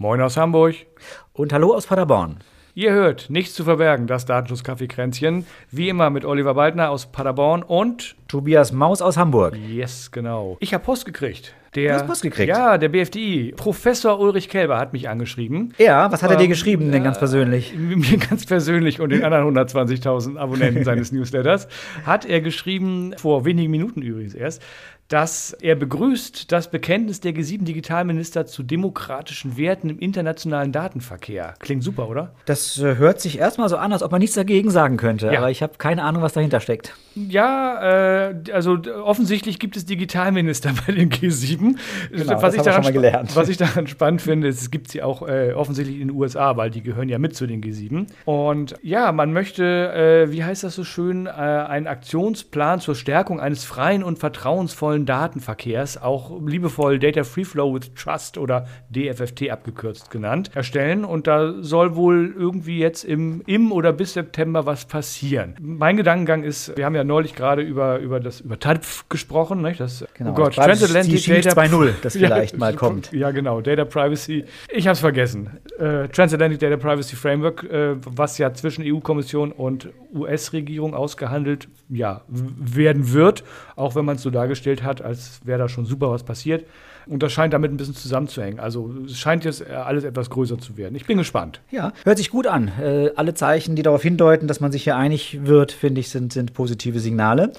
Moin aus Hamburg. Und hallo aus Paderborn. Ihr hört Nichts zu verbergen, das Datenschutz-Kaffeekränzchen. Wie immer mit Oliver Waldner aus Paderborn und Tobias Maus aus Hamburg. Yes, genau. Ich habe Post gekriegt. Der, Du hast Post gekriegt? Ja, der BFDI. Professor Ulrich Kelber hat mich angeschrieben. Ja, was hat er dir Ähm, geschrieben denn ganz persönlich? Mir ganz persönlich und den anderen 120.000 Abonnenten seines Newsletters hat er geschrieben, vor wenigen Minuten übrigens erst, dass er begrüßt das Bekenntnis der G7-Digitalminister zu demokratischen Werten im internationalen Datenverkehr. Klingt super, oder? Das äh, hört sich erstmal so an, als ob man nichts dagegen sagen könnte, Ja. aber ich habe keine Ahnung, was dahinter steckt. Ja, äh, also offensichtlich gibt es Digitalminister bei den G7. Genau, das was, ich daran, schon mal gelernt. was ich daran spannend finde, ist, es gibt sie auch äh, offensichtlich in den USA, weil die gehören ja mit zu den G7. Und ja, man möchte, äh, wie heißt das so schön, äh, einen Aktionsplan zur Stärkung eines freien und vertrauensvollen Datenverkehrs, auch liebevoll Data Free Flow with Trust oder DFFT abgekürzt genannt, erstellen. Und da soll wohl irgendwie jetzt im, im oder bis September was passieren. Mein Gedankengang ist, wir haben ja neulich gerade über, über das über TADF gesprochen, nicht? Das, Genau, oh Gott, Transatlantic Data 2.0, das vielleicht mal kommt. Ja, genau, Data Privacy. Ich habe es vergessen. Äh, Transatlantic Data Privacy Framework, äh, was ja zwischen EU-Kommission und US-Regierung ausgehandelt ja, werden wird, auch wenn man es so dargestellt hat, als wäre da schon super was passiert. Und das scheint damit ein bisschen zusammenzuhängen. Also es scheint jetzt äh, alles etwas größer zu werden. Ich bin gespannt. Ja, hört sich gut an. Äh, alle Zeichen, die darauf hindeuten, dass man sich hier einig wird, finde ich, sind, sind positive Signale.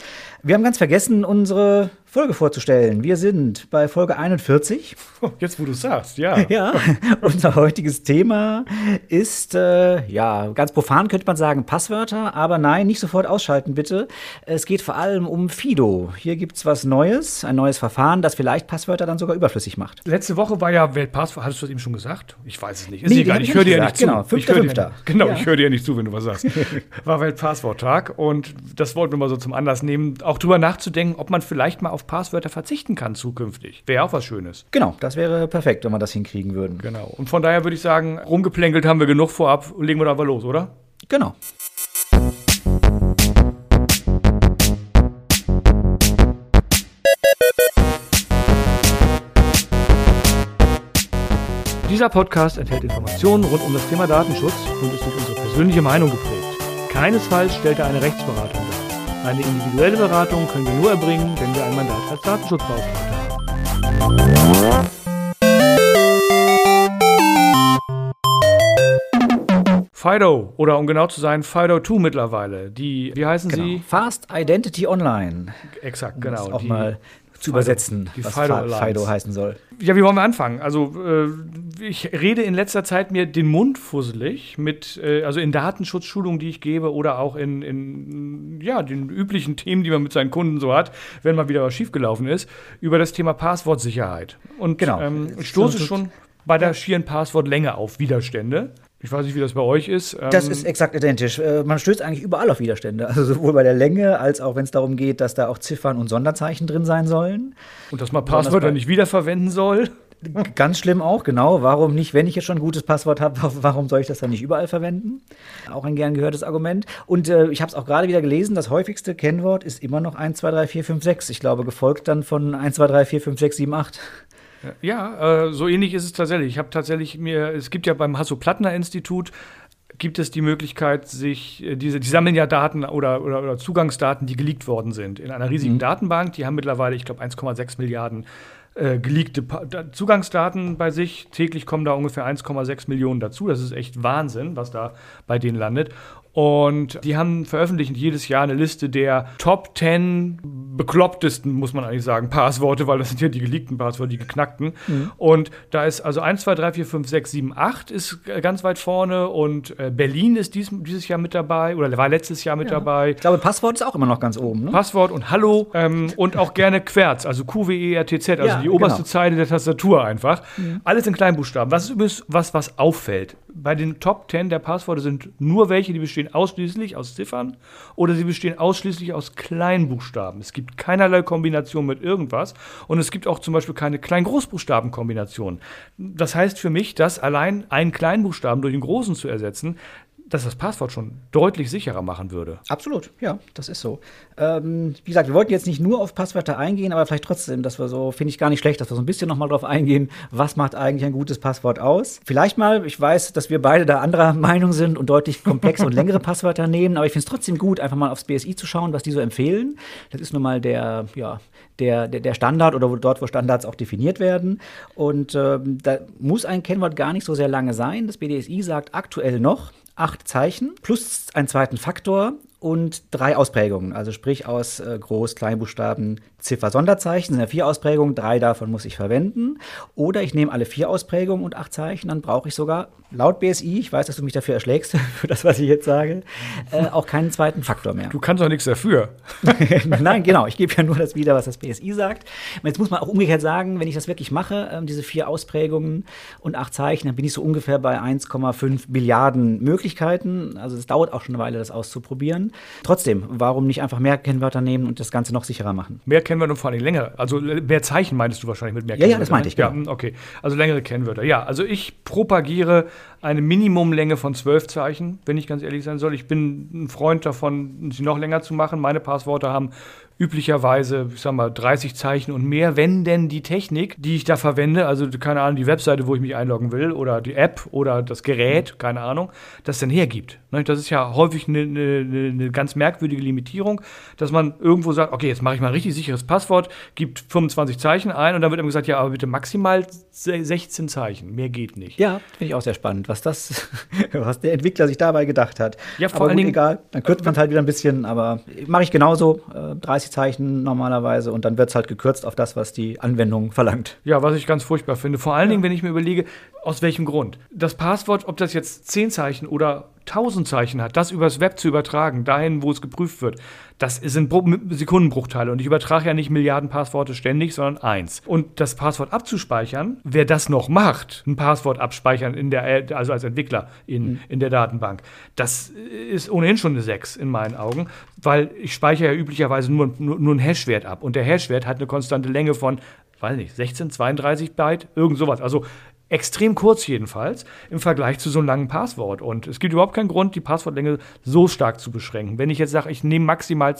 Wir haben ganz vergessen, unsere Folge vorzustellen. Wir sind bei Folge 41. Jetzt, wo du sagst, ja. Ja, unser heutiges Thema ist, äh, ja, ganz profan könnte man sagen, Passwörter, aber nein, nicht sofort ausschalten, bitte. Es geht vor allem um Fido. Hier gibt's was Neues, ein neues Verfahren, das vielleicht Passwörter dann sogar überflüssig macht. Letzte Woche war ja Weltpasswort. Hattest du das eben schon gesagt? Ich weiß es nicht. Ist Nee, egal. Ich höre dir ja nicht zu. gesagt. Genau, ich höre dir, Fünfter, genau, Ja. ich höre dir ja nicht zu, wenn du was sagst. war Weltpassworttag und das wollten wir mal so zum Anlass nehmen, auch drüber nachzudenken, ob man vielleicht mal auf Passwörter verzichten kann zukünftig. Wäre auch was Schönes. Genau, das wäre perfekt, wenn wir das hinkriegen würden. Genau. Und von daher würde ich sagen, rumgeplänkelt haben wir genug vorab. Legen wir da aber los, oder? Genau. Dieser Podcast enthält Informationen rund um das Thema Datenschutz und ist durch unsere persönliche Meinung geprägt. Keinesfalls stellt er eine Rechtsberatung dar. Eine individuelle Beratung können wir nur erbringen, wenn wir ein Mandat als Datenschutzbeauftragter haben. Fido, oder um genau zu sein, Fido 2 mittlerweile. Die, wie heißen genau. sie? Fast Identity Online. Exakt, genau. das auch die- mal zu übersetzen, die was Fido Fido, Alliance. Fido heißen soll. Ja, wie wollen wir anfangen? Also, äh, ich rede in letzter Zeit mir den Mund fusselig mit, äh, also in Datenschutzschulungen, die ich gebe oder auch in, in, ja, den üblichen Themen, die man mit seinen Kunden so hat, wenn mal wieder was schiefgelaufen ist, über das Thema Passwortsicherheit. Und Genau. ähm, ich stoße schon bei der schieren Passwortlänge auf Widerstände. Ich weiß nicht, wie das bei euch ist. Ähm, Das ist exakt identisch. Äh, Man stößt eigentlich überall auf Widerstände. Also sowohl bei der Länge als auch wenn es darum geht, dass da auch Ziffern und Sonderzeichen drin sein sollen. und dass man Passwörter nicht wiederverwenden soll. Ganz schlimm auch, genau. Warum nicht, wenn ich jetzt schon ein gutes Passwort habe, warum soll ich das dann nicht überall verwenden? Auch ein gern gehörtes Argument. Und äh, ich habe es auch gerade wieder gelesen, das häufigste Kennwort ist immer noch 1, 2, 3, 4, 5, 6. Ich glaube, gefolgt dann von 1, 2, 3, 4, 5, 6, 7, 8. Ja, äh, so ähnlich ist es tatsächlich. Ich habe tatsächlich mir, es gibt ja beim Hasso-Plattner-Institut, gibt es die Möglichkeit, sich, äh, diese, die sammeln ja Daten oder, oder, oder Zugangsdaten, die geleakt worden sind, in einer riesigen Datenbank. Die haben mittlerweile, ich glaube, 1,6 Milliarden äh, geleakte Pa- Da- Zugangsdaten bei sich. Täglich kommen da ungefähr 1,6 Millionen dazu. Das ist echt Wahnsinn, was da bei denen landet. Und die haben veröffentlichen jedes Jahr eine Liste der Top 10 beklopptesten, muss man eigentlich sagen, Passworte, weil das sind ja die geleakten Passwörter, die geknackten. Und da ist also 1, 2, 3, 4, 5, 6, 7, 8 ist äh, ganz weit vorne und äh, Berlin ist dies, dieses Jahr mit dabei oder war letztes Jahr mit dabei. Ich glaube, Passwort ist auch immer noch ganz oben. Ne? Passwort und Hallo ähm, und auch gerne Querz, also QWERTZ, also Ja, die oberste genau. Zeile der Tastatur einfach. Alles in Kleinbuchstaben. Das ist übrigens was, was auffällt. Bei den Top 10 der Passworte sind nur welche, die bestehen ausschließlich aus Ziffern oder sie bestehen ausschließlich aus Kleinbuchstaben. Es gibt keinerlei Kombination mit irgendwas und es gibt auch zum Beispiel keine Klein-Großbuchstaben-Kombination. Das heißt für mich, dass allein einen Kleinbuchstaben durch einen großen zu ersetzen, dass das Passwort schon deutlich sicherer machen würde. Absolut, ja, das ist so. Ähm, wie gesagt, wir wollten jetzt nicht nur auf Passwörter eingehen, aber vielleicht trotzdem, dass wir so, finde ich gar nicht schlecht, dass wir so ein bisschen nochmal drauf eingehen, was macht eigentlich ein gutes Passwort aus. Vielleicht mal, ich weiß, dass wir beide da anderer Meinung sind und deutlich komplexe und längere Passwörter nehmen, aber ich finde es trotzdem gut, einfach mal aufs BSI zu schauen, was die so empfehlen. Das ist nun mal der, ja, der, der, Standard oder dort, wo Standards auch definiert werden. Und ähm, da muss ein Kennwort gar nicht so sehr lange sein. Das BDSI sagt aktuell noch, acht Zeichen plus einen zweiten Faktor und drei Ausprägungen, also sprich aus äh, Groß-, Kleinbuchstaben, Ziffer, Sonderzeichen, sind ja vier Ausprägungen, drei davon muss ich verwenden. Oder ich nehme alle vier Ausprägungen und acht Zeichen, dann brauche ich sogar laut BSI, ich weiß, dass du mich dafür erschlägst, für das, was ich jetzt sage, äh, auch keinen zweiten Faktor mehr. Du kannst doch nichts dafür. Nein, genau, ich gebe ja nur das wieder, was das BSI sagt. Jetzt muss man auch umgekehrt sagen, wenn ich das wirklich mache, äh, diese vier Ausprägungen und acht Zeichen, dann bin ich so ungefähr bei 1,5 Milliarden Möglichkeiten. Also es dauert auch schon eine Weile, das auszuprobieren. Trotzdem, warum nicht einfach mehr Kennwörter nehmen und das Ganze noch sicherer machen? Mehr Kennwörter und vor allem länger. Also mehr Zeichen meinst du wahrscheinlich mit mehr Ja, ja, Kennwörtern. das meinte ich, Ja, genau. okay. Also längere Kennwörter. Ja, also ich propagiere eine Minimumlänge von zwölf Zeichen, wenn ich ganz ehrlich sein soll. Ich bin ein Freund davon, sie noch länger zu machen. Meine Passworte haben üblicherweise, ich sag mal, 30 Zeichen und mehr, wenn denn die Technik, die ich da verwende, also keine Ahnung, die Webseite, wo ich mich einloggen will, oder die App oder das Gerät, keine Ahnung, das dann hergibt. Ne, Das ist ja häufig eine, eine, eine ganz merkwürdige Limitierung, dass man irgendwo sagt, okay, jetzt mache ich mal ein richtig sicheres Passwort, gibt 25 Zeichen ein und dann wird einem gesagt, ja, aber bitte maximal se- 16 Zeichen, mehr geht nicht. Ja, finde ich auch sehr spannend, was das, was der Entwickler sich dabei gedacht hat. Ja, vor aber allen gut, Dingen- egal, dann kürzt man es halt wieder ein bisschen, aber mache ich genauso, äh, 30 Zeichen normalerweise und dann wird es halt gekürzt auf das, was die Anwendung verlangt. Ja, was ich ganz furchtbar finde. Vor allen Dingen, wenn ich mir überlege, aus welchem Grund. Das Passwort, ob das jetzt 10 Zeichen oder 1000 Zeichen hat, das übers Web zu übertragen, dahin, wo es geprüft wird, das sind Bru- Sekundenbruchteile. Und ich übertrage ja nicht Milliarden Passworte ständig, sondern eins. Und das Passwort abzuspeichern, wer das noch macht, ein Passwort abspeichern in der, also als Entwickler in, in der Datenbank, das ist ohnehin schon eine 6 in meinen Augen, weil ich speichere ja üblicherweise nur, nur, nur einen Hashwert ab. Und der Hashwert hat eine konstante Länge von, weiß nicht, 16, 32 Byte, irgend sowas. Also extrem kurz jedenfalls im Vergleich zu so einem langen Passwort. Und es gibt überhaupt keinen Grund, die Passwortlänge so stark zu beschränken. Wenn ich jetzt sage, ich nehme maximal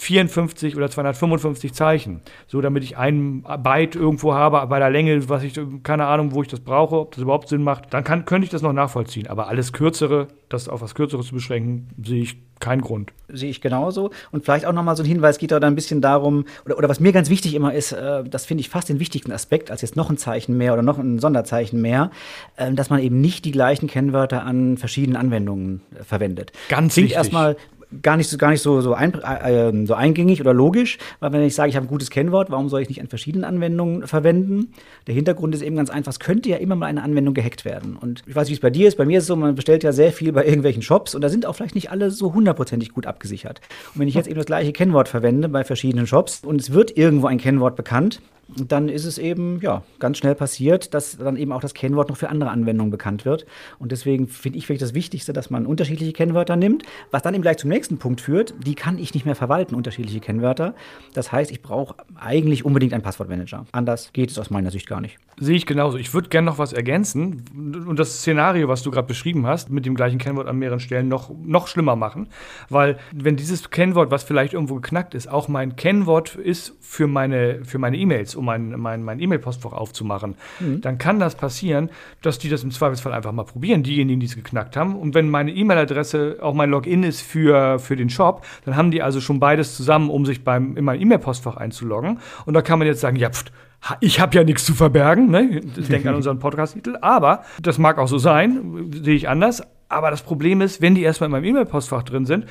254 oder 255 Zeichen, so damit ich ein Byte irgendwo habe bei der Länge, was ich, keine Ahnung, wo ich das brauche, ob das überhaupt Sinn macht, dann kann, könnte ich das noch nachvollziehen. Aber alles Kürzere, das auf was Kürzeres zu beschränken, sehe ich keinen Grund. sehe ich genauso. Und vielleicht auch nochmal so ein Hinweis, geht da ein bisschen darum, oder, oder was mir ganz wichtig immer ist, äh, das finde ich fast den wichtigsten Aspekt, als jetzt noch ein Zeichen mehr oder noch ein Sonderzeichen mehr, äh, dass man eben nicht die gleichen Kennwörter an verschiedenen Anwendungen äh, verwendet. Ganz Klingt wichtig. erstmal gar nicht so, gar nicht so, so, ein, äh, äh, so eingängig oder logisch, weil wenn ich sage, ich habe ein gutes Kennwort, warum soll ich nicht an verschiedenen Anwendungen verwenden? Der Hintergrund ist eben ganz einfach, es könnte ja immer mal eine Anwendung gehackt werden. Und ich weiß, wie es bei dir ist. Bei mir ist es so, man bestellt ja sehr viel bei irgendwelchen Shops und da sind auch vielleicht nicht alle so hundertprozentig gut abgesichert. Und wenn ich jetzt eben das gleiche Kennwort verwende bei verschiedenen Shops und es wird irgendwo ein Kennwort bekannt, dann ist es eben ja ganz schnell passiert, dass dann eben auch das Kennwort noch für andere Anwendungen bekannt wird. Und deswegen finde ich wirklich das Wichtigste, dass man unterschiedliche Kennwörter nimmt, was dann eben gleich zum nächsten Punkt führt. Die kann ich nicht mehr verwalten, unterschiedliche Kennwörter. Das heißt, ich brauche eigentlich unbedingt einen Passwortmanager. Anders geht es aus meiner Sicht gar nicht. Sehe ich genauso. Ich würde gerne noch was ergänzen und das Szenario, was du gerade beschrieben hast, mit dem gleichen Kennwort an mehreren Stellen noch, noch schlimmer machen. Weil, wenn dieses Kennwort, was vielleicht irgendwo geknackt ist, auch mein Kennwort ist für meine für meine E-Mails, um mein, mein, mein E-Mail-Postfach aufzumachen, dann kann das passieren, dass die das im Zweifelsfall einfach mal probieren, diejenigen, die es geknackt haben. Und wenn meine E-Mail-Adresse auch mein Login ist für, für den Shop, dann haben die also schon beides zusammen, um sich beim, in mein E-Mail-Postfach einzuloggen. Und da kann man jetzt sagen, ja, pft, ich habe ja nichts zu verbergen, ne? denk an unseren Podcast-Titel, aber das mag auch so sein, sehe ich anders. Aber das Problem ist, wenn die erstmal in meinem E-Mail-Postfach drin sind,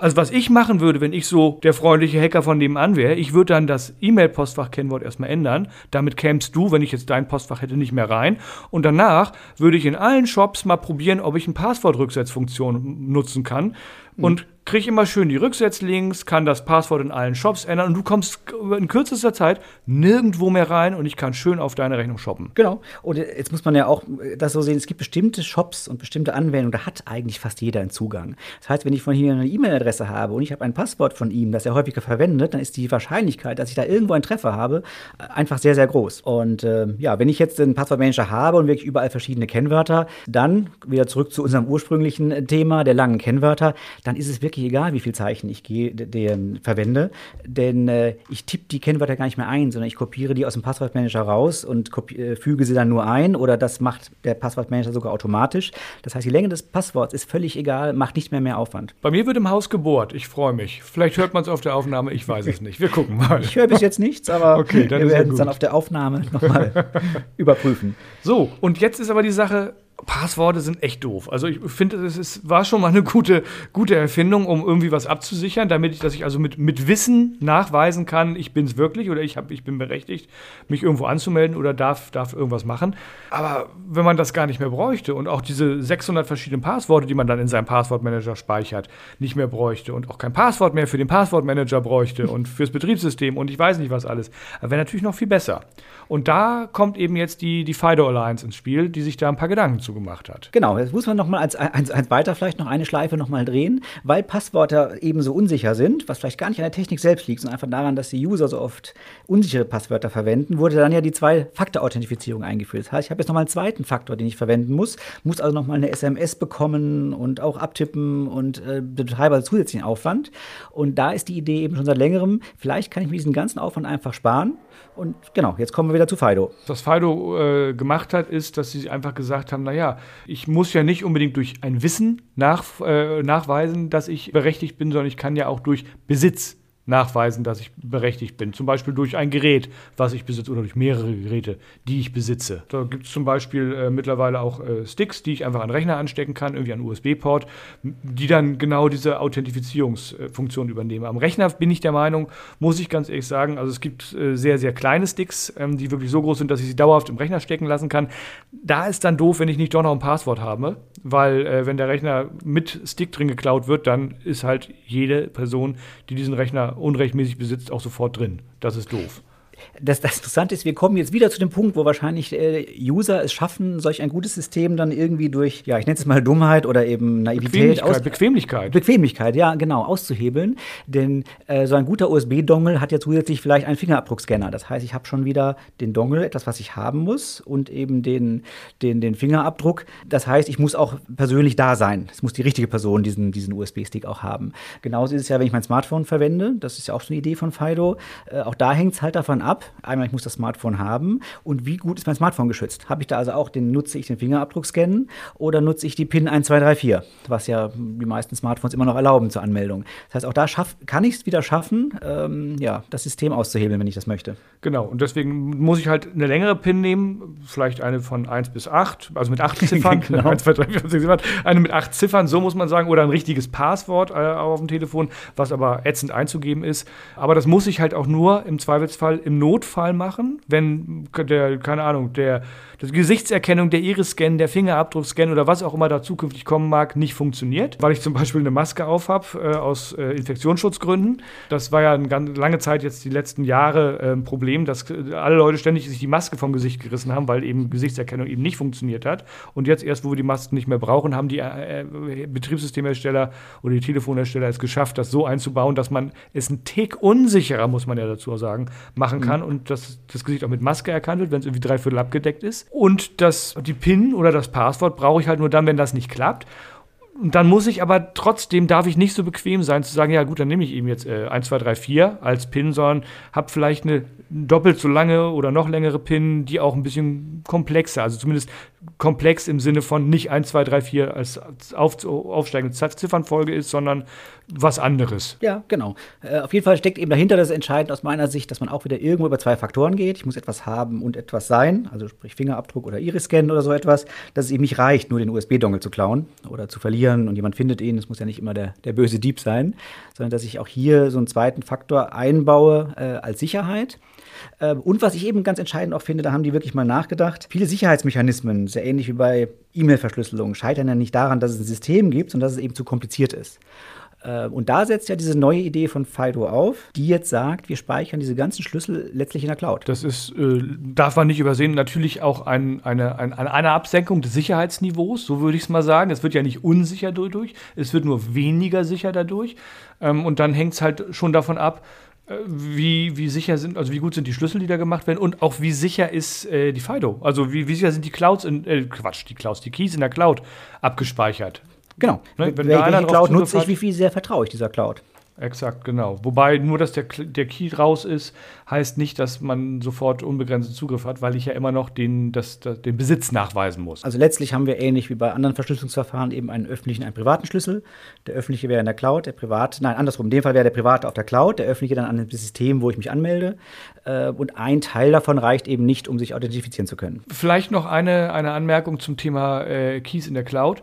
also was ich machen würde, wenn ich so der freundliche Hacker von nebenan wäre, ich würde dann das E-Mail-Postfach-Kennwort erstmal ändern. Damit kämst du, wenn ich jetzt dein Postfach hätte, nicht mehr rein. Und danach würde ich in allen Shops mal probieren, ob ich eine Passwortrücksetzfunktion nutzen kann. und kriege immer schön die Rücksetzlinks, kann das Passwort in allen Shops ändern und du kommst in kürzester Zeit nirgendwo mehr rein und ich kann schön auf deine Rechnung shoppen. Genau. Und jetzt muss man ja auch das so sehen, es gibt bestimmte Shops und bestimmte Anwendungen, da hat eigentlich fast jeder einen Zugang. Das heißt, wenn ich von hier eine E-Mail-Adresse habe und ich habe ein Passwort von ihm, das er häufiger verwendet, dann ist die Wahrscheinlichkeit, dass ich da irgendwo einen Treffer habe, einfach sehr, sehr groß. Und äh, ja, wenn ich jetzt einen Passwortmanager habe und wirklich überall verschiedene Kennwörter, dann wieder zurück zu unserem ursprünglichen Thema der langen Kennwörter, dann ist es wirklich egal, wie viel Zeichen ich gehe, den verwende, denn äh, ich tippe die Kennwörter gar nicht mehr ein, sondern ich kopiere die aus dem Passwortmanager raus und äh, füge sie dann nur ein oder das macht der Passwortmanager sogar automatisch. Das heißt, die Länge des Passworts ist völlig egal, macht nicht mehr mehr Aufwand. Bei mir wird im Haus gebohrt. Ich freue mich. Vielleicht hört man es auf der Aufnahme, ich weiß es nicht. Wir gucken mal. Ich höre bis jetzt nichts, aber okay, wir werden es dann auf der Aufnahme nochmal überprüfen. So, und jetzt ist aber die Sache, Passworte sind echt doof. Also ich finde, es war schon mal eine gute, gute Erfindung, um irgendwie was abzusichern, damit ich, dass ich also mit, mit Wissen nachweisen kann, ich bin es wirklich oder ich, hab, ich bin berechtigt, mich irgendwo anzumelden oder darf, darf irgendwas machen. Aber wenn man das gar nicht mehr bräuchte und auch diese 600 verschiedenen Passworte, die man dann in seinem Passwortmanager speichert, nicht mehr bräuchte und auch kein Passwort mehr für den Passwortmanager bräuchte und fürs Betriebssystem und ich weiß nicht was alles, wäre natürlich noch viel besser. Und da kommt eben jetzt die, die FIDO Alliance ins Spiel, die sich da ein paar Gedanken zu gemacht hat. Genau, jetzt muss man noch mal als, als, als weiter vielleicht noch eine Schleife noch mal drehen, weil Passwörter eben so unsicher sind, was vielleicht gar nicht an der Technik selbst liegt, sondern einfach daran, dass die User so oft unsichere Passwörter verwenden, wurde dann ja die Zwei-Faktor-Authentifizierung eingeführt. Das heißt, ich habe jetzt noch mal einen zweiten Faktor, den ich verwenden muss, muss also noch mal eine SMS bekommen und auch abtippen und äh, Betreiber zusätzlichen Aufwand. Und da ist die Idee eben schon seit längerem, vielleicht kann ich mir diesen ganzen Aufwand einfach sparen und genau, jetzt kommen wir wieder zu Fido. Was Fido äh, gemacht hat, ist, dass sie einfach gesagt haben, naja, ich muss ja nicht unbedingt durch ein Wissen nach, äh, nachweisen, dass ich berechtigt bin, sondern ich kann ja auch durch Besitz nachweisen, dass ich berechtigt bin. Zum Beispiel durch ein Gerät, was ich besitze, oder durch mehrere Geräte, die ich besitze. Da gibt es zum Beispiel äh, mittlerweile auch äh, Sticks, die ich einfach an den Rechner anstecken kann, irgendwie an USB-Port, die dann genau diese Authentifizierungsfunktion übernehmen. Am Rechner bin ich der Meinung, muss ich ganz ehrlich sagen, also es gibt äh, sehr, sehr kleine Sticks, ähm, die wirklich so groß sind, dass ich sie dauerhaft im Rechner stecken lassen kann. Da ist dann doof, wenn ich nicht doch noch ein Passwort habe, weil äh, wenn der Rechner mit Stick drin geklaut wird, dann ist halt jede Person, die diesen Rechner unrechtmäßig besitzt, auch sofort drin. Das ist doof das, das Interessante ist, wir kommen jetzt wieder zu dem Punkt, wo wahrscheinlich äh, User es schaffen, solch ein gutes System dann irgendwie durch, ja, ich nenne es mal Dummheit oder eben Naivität. Bequemlichkeit, aus Bequemlichkeit. Bequemlichkeit, ja, genau, auszuhebeln. Denn äh, so ein guter USB-Dongle hat ja zusätzlich vielleicht einen Fingerabdruckscanner. Das heißt, ich habe schon wieder den Dongle, etwas, was ich haben muss, und eben den, den, den Fingerabdruck. Das heißt, ich muss auch persönlich da sein. Es muss die richtige Person diesen, diesen USB-Stick auch haben. Genauso ist es ja, wenn ich mein Smartphone verwende. Das ist ja auch so eine Idee von Fido. Äh, auch da hängt es halt davon ab, ab. Einmal, ich muss das Smartphone haben und wie gut ist mein Smartphone geschützt? Habe ich da also auch den, nutze ich den Fingerabdruck scannen oder nutze ich die PIN 1234, was ja die meisten Smartphones immer noch erlauben zur Anmeldung. Das heißt, auch da schaff, kann ich es wieder schaffen, ähm, ja, das System auszuhebeln, wenn ich das möchte. Genau, und deswegen muss ich halt eine längere PIN nehmen, vielleicht eine von 1 bis 8, also mit 8 Ziffern. genau. 1, 2, 3, 4, 5, 6, 7, eine mit 8 Ziffern, so muss man sagen, oder ein richtiges Passwort äh, auf dem Telefon, was aber ätzend einzugeben ist. Aber das muss ich halt auch nur im Zweifelsfall im Notfall machen, wenn der, keine Ahnung, der die Gesichtserkennung, der Iris-Scan, der Fingerabdruckscan oder was auch immer da zukünftig kommen mag, nicht funktioniert, weil ich zum Beispiel eine Maske auf habe äh, aus äh, Infektionsschutzgründen. Das war ja eine ganz lange Zeit jetzt die letzten Jahre äh, ein Problem, dass äh, alle Leute ständig sich die Maske vom Gesicht gerissen haben, weil eben Gesichtserkennung eben nicht funktioniert hat. Und jetzt erst, wo wir die Masken nicht mehr brauchen, haben die äh, äh, Betriebssystemhersteller oder die Telefonhersteller es geschafft, das so einzubauen, dass man es einen Tick unsicherer, muss man ja dazu sagen, machen kann mhm. und dass das Gesicht auch mit Maske erkannt wird, wenn es irgendwie dreiviertel abgedeckt ist. Und das, die PIN oder das Passwort brauche ich halt nur dann, wenn das nicht klappt. Und dann muss ich aber trotzdem, darf ich nicht so bequem sein, zu sagen, ja gut, dann nehme ich eben jetzt äh, 1, 2, 3, 4 als PIN, sondern habe vielleicht eine doppelt so lange oder noch längere PIN, die auch ein bisschen komplexer, also zumindest komplex im Sinne von nicht 1, 2, 3, 4 als auf, aufsteigende Ziffernfolge ist, sondern was anderes. Ja, genau. Äh, auf jeden Fall steckt eben dahinter das Entscheidende aus meiner Sicht, dass man auch wieder irgendwo über zwei Faktoren geht. Ich muss etwas haben und etwas sein, also sprich Fingerabdruck oder Iris-Scan oder so etwas, dass es eben nicht reicht, nur den USB-Dongle zu klauen oder zu verlieren und jemand findet ihn. Es muss ja nicht immer der, der böse Dieb sein, sondern dass ich auch hier so einen zweiten Faktor einbaue äh, als Sicherheit. Ähm, und was ich eben ganz entscheidend auch finde, da haben die wirklich mal nachgedacht. Viele Sicherheitsmechanismen, sehr ähnlich wie bei E-Mail-Verschlüsselung, scheitern ja nicht daran, dass es ein System gibt, sondern dass es eben zu kompliziert ist. Äh, und da setzt ja diese neue Idee von FIDO auf, die jetzt sagt, wir speichern diese ganzen Schlüssel letztlich in der Cloud. Das ist, äh, darf man nicht übersehen, natürlich auch ein, eine, ein, eine Absenkung des Sicherheitsniveaus, so würde ich es mal sagen. Es wird ja nicht unsicher dadurch, es wird nur weniger sicher dadurch. Ähm, und dann hängt es halt schon davon ab, äh, wie, wie sicher sind, also wie gut sind die Schlüssel, die da gemacht werden und auch wie sicher ist äh, die FIDO? Also wie, wie sicher sind die Clouds in, äh, Quatsch, die Clouds, die Keys in der Cloud abgespeichert? Genau. Ne, wenn Welche Cloud nutze ich, wie viel sehr vertraue ich dieser Cloud? Exakt, genau. Wobei nur, dass der, der Key raus ist, heißt nicht, dass man sofort unbegrenzten Zugriff hat, weil ich ja immer noch den, das, das, den Besitz nachweisen muss. Also letztlich haben wir ähnlich wie bei anderen Verschlüsselungsverfahren eben einen öffentlichen, einen privaten Schlüssel. Der öffentliche wäre in der Cloud, der private, nein, andersrum. In dem Fall wäre der private auf der Cloud, der öffentliche dann an dem System, wo ich mich anmelde. Äh, und ein Teil davon reicht eben nicht, um sich authentifizieren zu können. Vielleicht noch eine, eine Anmerkung zum Thema äh, Keys in der Cloud.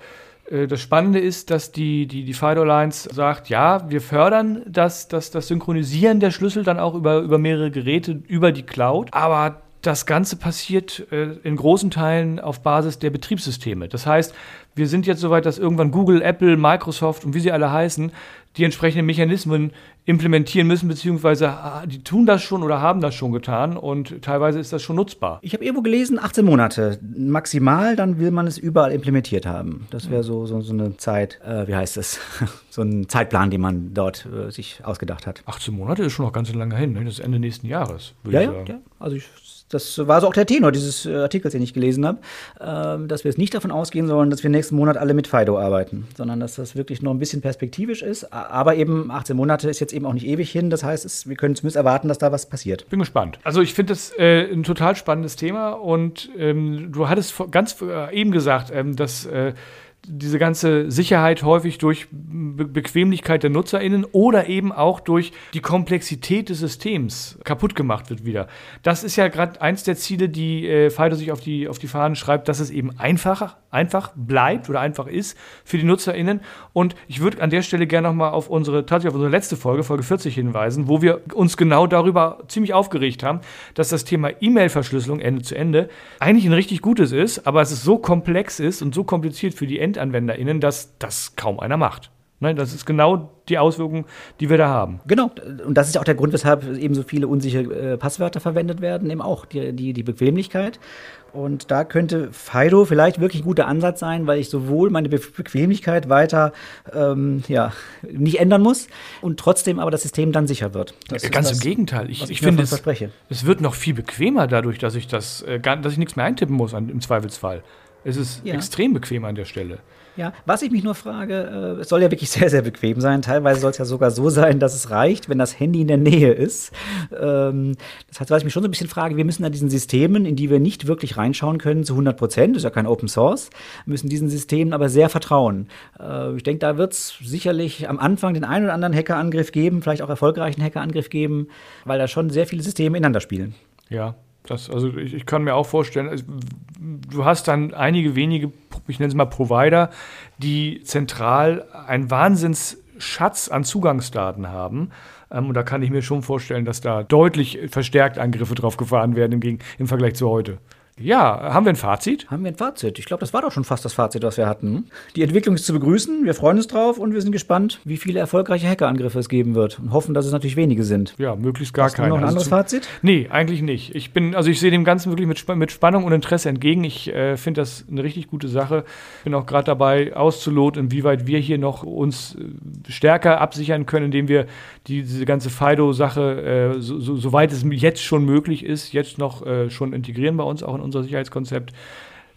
Äh, das Spannende ist, dass die, die, die FIDO Alliance sagt, ja, wir fördern das, das, das Synchronisieren der Schlüssel dann auch über, über mehrere Geräte, über die Cloud. Aber das Ganze passiert äh, in großen Teilen auf Basis der Betriebssysteme. Das heißt, wir sind jetzt soweit, dass irgendwann Google, Apple, Microsoft und wie sie alle heißen, die entsprechenden Mechanismen implementieren müssen, beziehungsweise ah, die tun das schon oder haben das schon getan und teilweise ist das schon nutzbar. Ich habe irgendwo gelesen, 18 Monate maximal, dann will man es überall implementiert haben. Das wäre so, so, so eine Zeit, äh, wie heißt es, so ein Zeitplan, den man dort äh, sich ausgedacht hat. 18 Monate ist schon noch ganz lange hin, ne? das ist Ende nächsten Jahres. Ja, ja, ja, also ich das war so auch der Tenor dieses äh, Artikels, den ich gelesen habe, äh, dass wir es nicht davon ausgehen sollen, dass wir nächsten Monat alle mit Fido arbeiten, sondern dass das wirklich noch ein bisschen perspektivisch ist. Aber eben 18 Monate ist jetzt eben auch nicht ewig hin. Das heißt, wir können zumindest erwarten, dass da was passiert. Bin gespannt. Also ich finde das äh, ein total spannendes Thema und ähm, du hattest ganz äh, eben gesagt, ähm, dass äh, diese ganze Sicherheit häufig durch Be Bequemlichkeit der NutzerInnen oder eben auch durch die Komplexität des Systems kaputt gemacht wird wieder. Das ist ja gerade eins der Ziele, die äh, Fido sich auf die, auf die Fahnen schreibt, dass es eben einfacher, einfach bleibt oder einfach ist für die NutzerInnen. Und ich würde an der Stelle gerne nochmal auf unsere, tatsächlich auf unsere letzte Folge, Folge 40 hinweisen, wo wir uns genau darüber ziemlich aufgeregt haben, dass das Thema E-Mail-Verschlüsselung Ende zu Ende eigentlich ein richtig gutes ist, aber es ist so komplex ist und so kompliziert für die EndanwenderInnen, dass das kaum einer macht. Nein, das ist genau die Auswirkung, die wir da haben. Genau. Und das ist auch der Grund, weshalb eben so viele unsichere äh, Passwörter verwendet werden, eben auch die, die, die Bequemlichkeit. Und da könnte Fido vielleicht wirklich ein guter Ansatz sein, weil ich sowohl meine Be Bequemlichkeit weiter ähm, ja, nicht ändern muss und trotzdem aber das System dann sicher wird. Das Ganz das, im Gegenteil. Ich, ich, ich finde, es, es wird noch viel bequemer dadurch, dass ich das, äh, dass ich nichts mehr eintippen muss an, im Zweifelsfall. Es ist ja. extrem bequem an der Stelle. Ja, was ich mich nur frage, äh, es soll ja wirklich sehr, sehr bequem sein. Teilweise soll es ja sogar so sein, dass es reicht, wenn das Handy in der Nähe ist. Ähm, das heißt, was ich mich schon so ein bisschen frage, wir müssen an diesen Systemen, in die wir nicht wirklich reinschauen können, zu 100 Prozent, ist ja kein Open Source, müssen diesen Systemen aber sehr vertrauen. Äh, ich denke, da wird es sicherlich am Anfang den einen oder anderen Hackerangriff geben, vielleicht auch erfolgreichen Hackerangriff geben, weil da schon sehr viele Systeme ineinander spielen. Ja, das, also ich, ich, kann mir auch vorstellen, du hast dann einige wenige, ich nenne es mal Provider, die zentral einen Wahnsinnsschatz an Zugangsdaten haben. Ähm, und da kann ich mir schon vorstellen, dass da deutlich verstärkt Angriffe drauf gefahren werden im, im Vergleich zu heute. Ja, haben wir ein Fazit? Haben wir ein Fazit? Ich glaube, das war doch schon fast das Fazit, was wir hatten. Die Entwicklung ist zu begrüßen, wir freuen uns drauf und wir sind gespannt, wie viele erfolgreiche Hackerangriffe es geben wird und hoffen, dass es natürlich wenige sind. Ja, möglichst gar Hast keine. Du noch ein anderes also Fazit? Nee, eigentlich nicht. Ich bin, also ich sehe dem Ganzen wirklich mit, mit Spannung und Interesse entgegen. Ich äh, finde das eine richtig gute Sache. Bin auch gerade dabei auszuloten, inwieweit wir hier noch uns äh, stärker absichern können, indem wir die, diese ganze Fido-Sache, äh, so, so, soweit es jetzt schon möglich ist, jetzt noch äh, schon integrieren bei uns auch in unser Sicherheitskonzept.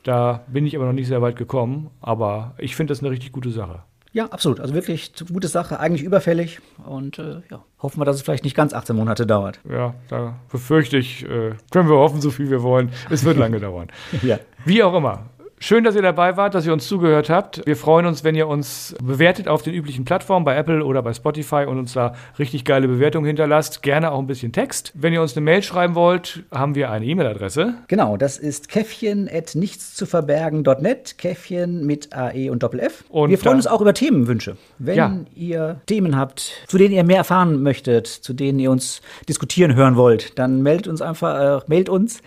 Da bin ich aber noch nicht sehr weit gekommen, aber ich finde das eine richtig gute Sache. Ja, absolut. Also wirklich gute Sache, eigentlich überfällig. Und äh, ja, hoffen wir, dass es vielleicht nicht ganz 18 Monate dauert. Ja, da befürchte ich, äh, können wir hoffen, so viel wir wollen. Es wird lange dauern. ja. Wie auch immer. Schön, dass ihr dabei wart, dass ihr uns zugehört habt. Wir freuen uns, wenn ihr uns bewertet auf den üblichen Plattformen, bei Apple oder bei Spotify und uns da richtig geile Bewertungen hinterlasst. Gerne auch ein bisschen Text. Wenn ihr uns eine Mail schreiben wollt, haben wir eine E-Mail-Adresse. Genau, das ist käffchen at nichtszuverbergen.net. Käffchen mit AE und Doppel-F. Und wir freuen uns auch über Themenwünsche. Wenn ja. ihr Themen habt, zu denen ihr mehr erfahren möchtet, zu denen ihr uns diskutieren hören wollt, dann meldet uns einfach, äh, meldet uns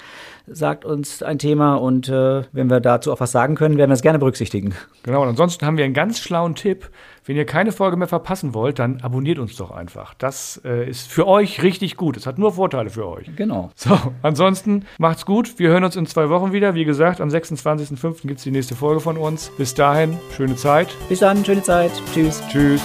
sagt uns ein Thema und äh, wenn wir dazu auch was sagen können, werden wir es gerne berücksichtigen. Genau, und ansonsten haben wir einen ganz schlauen Tipp Wenn ihr keine Folge mehr verpassen wollt, dann abonniert uns doch einfach. Das äh, ist für euch richtig gut. Es hat nur Vorteile für euch. Genau. So, ansonsten macht's gut. Wir hören uns in zwei Wochen wieder. Wie gesagt, am 26.05. gibt es die nächste Folge von uns. Bis dahin, schöne Zeit. Bis dann, schöne Zeit. Tschüss. Tschüss.